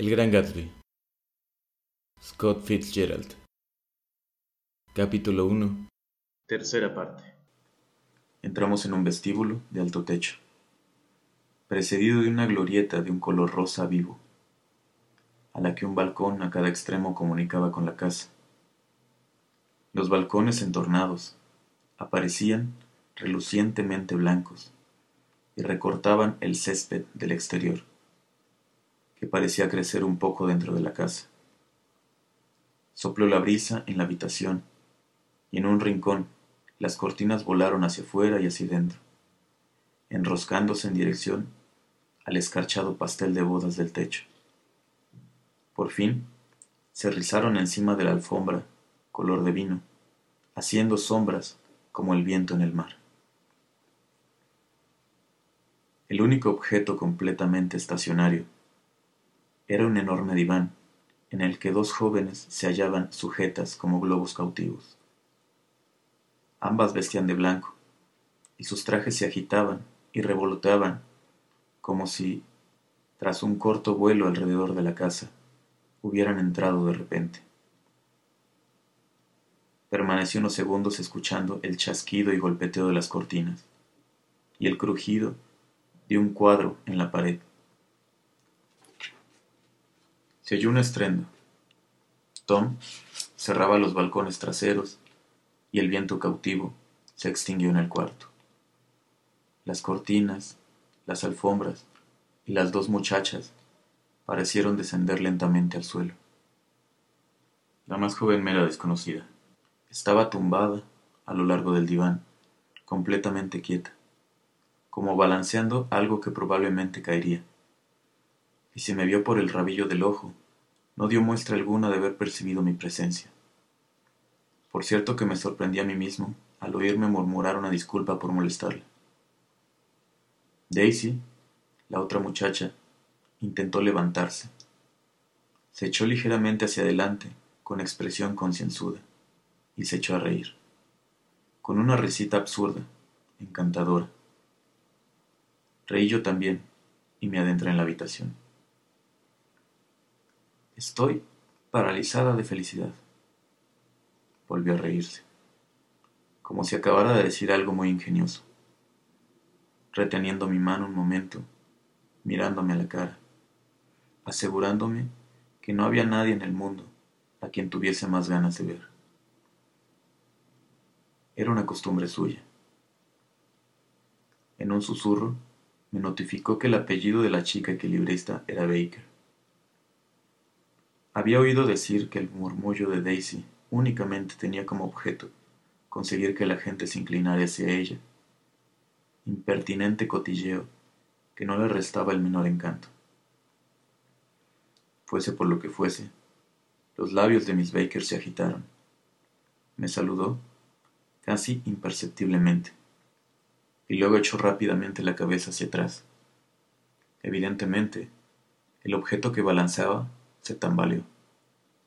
El Gran Gatsby. Scott Fitzgerald. Capítulo 1. Tercera parte. Entramos en un vestíbulo de alto techo, precedido de una glorieta de un color rosa vivo, a la que un balcón a cada extremo comunicaba con la casa. Los balcones entornados aparecían relucientemente blancos y recortaban el césped del exterior, que parecía crecer un poco dentro de la casa. Sopló la brisa en la habitación y en un rincón las cortinas volaron hacia afuera y hacia dentro, enroscándose en dirección al escarchado pastel de bodas del techo. Por fin, se rizaron encima de la alfombra, color de vino, haciendo sombras como el viento en el mar. El único objeto completamente estacionario era un enorme diván en el que dos jóvenes se hallaban sujetas como globos cautivos. Ambas vestían de blanco, y sus trajes se agitaban y revoloteaban como si, tras un corto vuelo alrededor de la casa, hubieran entrado de repente. Permanecí unos segundos escuchando el chasquido y golpeteo de las cortinas, y el crujido de un cuadro en la pared. Se oyó un estrendo. Tom cerraba los balcones traseros y el viento cautivo se extinguió en el cuarto. Las cortinas, las alfombras y las dos muchachas parecieron descender lentamente al suelo. La más joven me era desconocida. Estaba tumbada a lo largo del diván, completamente quieta, como balanceando algo que probablemente caería. Y si me vio por el rabillo del ojo, no dio muestra alguna de haber percibido mi presencia. Por cierto que me sorprendí a mí mismo al oírme murmurar una disculpa por molestarle. Daisy, la otra muchacha, intentó levantarse. Se echó ligeramente hacia adelante, con expresión concienzuda, y se echó a reír, con una risita absurda, encantadora. Reí yo también, y me adentré en la habitación. Estoy paralizada de felicidad volvió a reírse, como si acabara de decir algo muy ingenioso, reteniendo mi mano un momento, mirándome a la cara, asegurándome que no había nadie en el mundo a quien tuviese más ganas de ver. Era una costumbre suya. En un susurro me notificó que el apellido de la chica equilibrista era Baker. Había oído decir que el murmullo de Daisy únicamente tenía como objeto conseguir que la gente se inclinara hacia ella. Impertinente cotilleo que no le restaba el menor encanto. Fuese por lo que fuese, los labios de Miss Baker se agitaron. Me saludó, casi imperceptiblemente, y luego echó rápidamente la cabeza hacia atrás. Evidentemente, el objeto que balanceaba se tambaleó,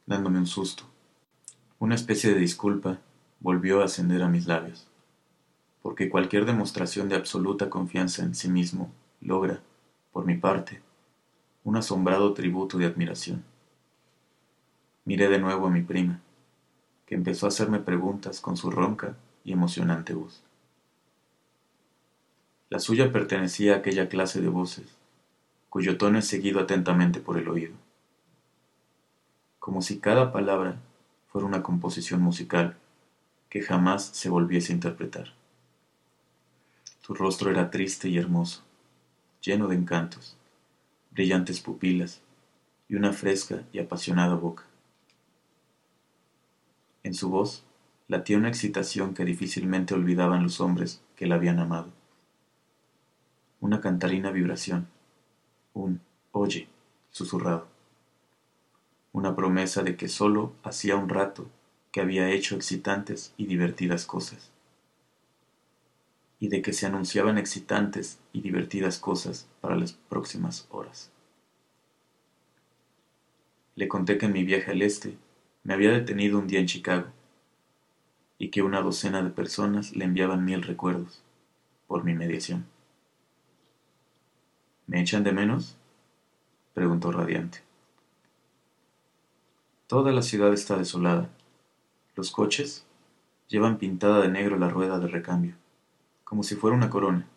dándome un susto. Una especie de disculpa volvió a ascender a mis labios, porque cualquier demostración de absoluta confianza en sí mismo logra, por mi parte, un asombrado tributo de admiración. Miré de nuevo a mi prima, que empezó a hacerme preguntas con su ronca y emocionante voz. La suya pertenecía a aquella clase de voces, cuyo tono es seguido atentamente por el oído, como si cada palabra fuera una composición musical que jamás se volviese a interpretar. Tu rostro era triste y hermoso, lleno de encantos, brillantes pupilas y una fresca y apasionada boca. En su voz latía una excitación que difícilmente olvidaban los hombres que la habían amado. Una cantarina vibración, un oye susurrado una promesa de que sólo hacía un rato que había hecho excitantes y divertidas cosas, y de que se anunciaban excitantes y divertidas cosas para las próximas horas. Le conté que en mi viaje al este me había detenido un día en Chicago, y que una docena de personas le enviaban mil recuerdos por mi mediación. ¿Me echan de menos? preguntó radiante. Toda la ciudad está desolada. Los coches llevan pintada de negro la rueda de recambio, como si fuera una corona,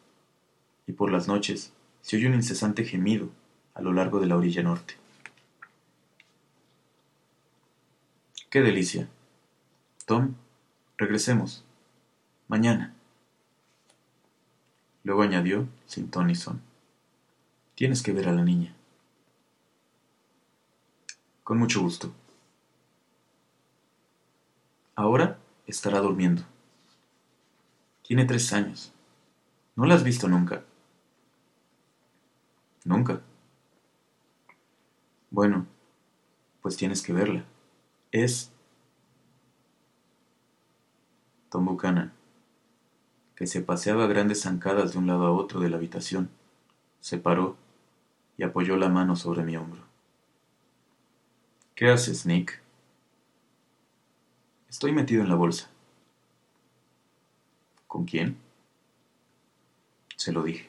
y por las noches se oye un incesante gemido a lo largo de la orilla norte. ¡Qué delicia! Tom, regresemos. Mañana. Luego añadió, sin ton ni son. Tienes que ver a la niña. Con mucho gusto. Ahora estará durmiendo. Tiene tres años. ¿No la has visto nunca? Nunca. Bueno, pues tienes que verla. Es Tom Buchanan, que se paseaba grandes zancadas de un lado a otro de la habitación, se paró y apoyó la mano sobre mi hombro. ¿Qué haces, Nick? Estoy metido en la bolsa. ¿Con quién? Se lo dije.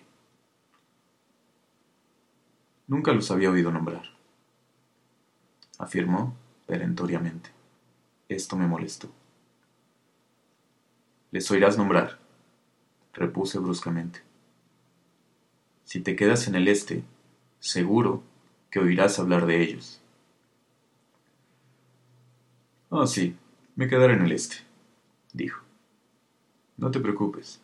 Nunca los había oído nombrar. Afirmó perentoriamente. Esto me molestó. Les oirás nombrar, repuse bruscamente. Si te quedas en el este, seguro que oirás hablar de ellos. Ah, sí, me quedaré en el este, dijo. No te preocupes.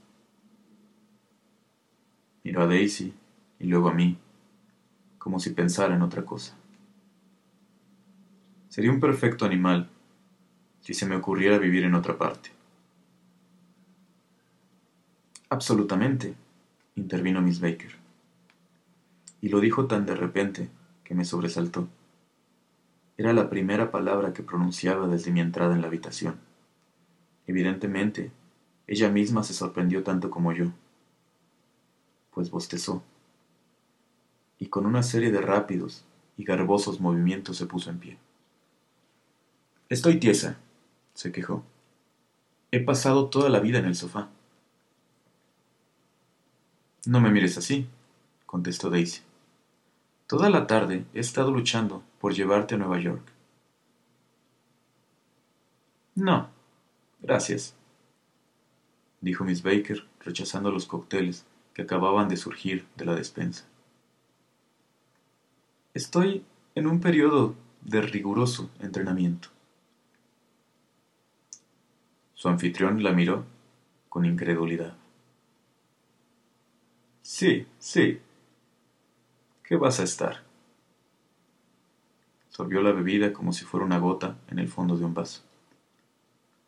Miró a Daisy y luego a mí, como si pensara en otra cosa. Sería un perfecto animal si se me ocurriera vivir en otra parte. Absolutamente, intervino Miss Baker. Y lo dijo tan de repente que me sobresaltó. Era la primera palabra que pronunciaba desde mi entrada en la habitación. Evidentemente, ella misma se sorprendió tanto como yo, pues bostezó, y con una serie de rápidos y garbosos movimientos se puso en pie. Estoy tiesa, se quejó. He pasado toda la vida en el sofá. No me mires así, contestó Daisy. Toda la tarde he estado luchando por llevarte a Nueva York. No, gracias, dijo Miss Baker, rechazando los cócteles que acababan de surgir de la despensa. Estoy en un periodo de riguroso entrenamiento. Su anfitrión la miró con incredulidad. Sí, sí. ¿Qué vas a estar? Sorbió la bebida como si fuera una gota en el fondo de un vaso.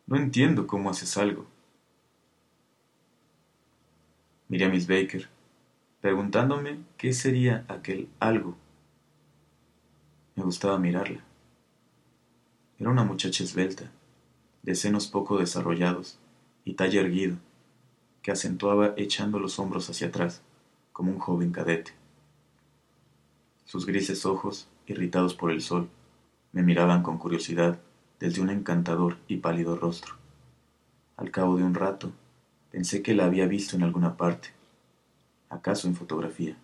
No entiendo cómo haces algo. Miré a Miss Baker, preguntándome qué sería aquel algo. Me gustaba mirarla. Era una muchacha esbelta, de senos poco desarrollados y talle erguido, que acentuaba echando los hombros hacia atrás, como un joven cadete. Sus grises ojos irritados por el sol, me miraban con curiosidad desde un encantador y pálido rostro. Al cabo de un rato, pensé que la había visto en alguna parte, acaso en fotografía.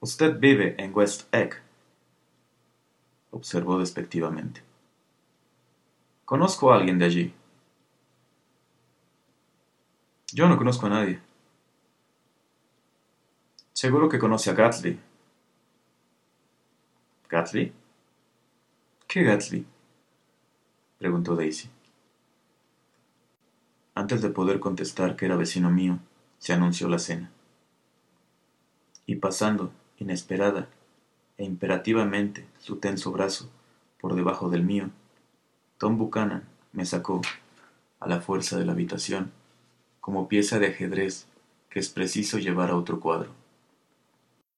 Usted vive en West Egg, observó despectivamente. Conozco a alguien de allí. Yo no conozco a nadie. Seguro que conoce a Gatsby, ¿Gatsby? ¿Qué Gatsby? preguntó Daisy. Antes de poder contestar que era vecino mío, se anunció la cena. Y pasando, inesperada e imperativamente, su tenso brazo por debajo del mío, Tom Buchanan me sacó, a la fuerza de la habitación, como pieza de ajedrez que es preciso llevar a otro cuadro.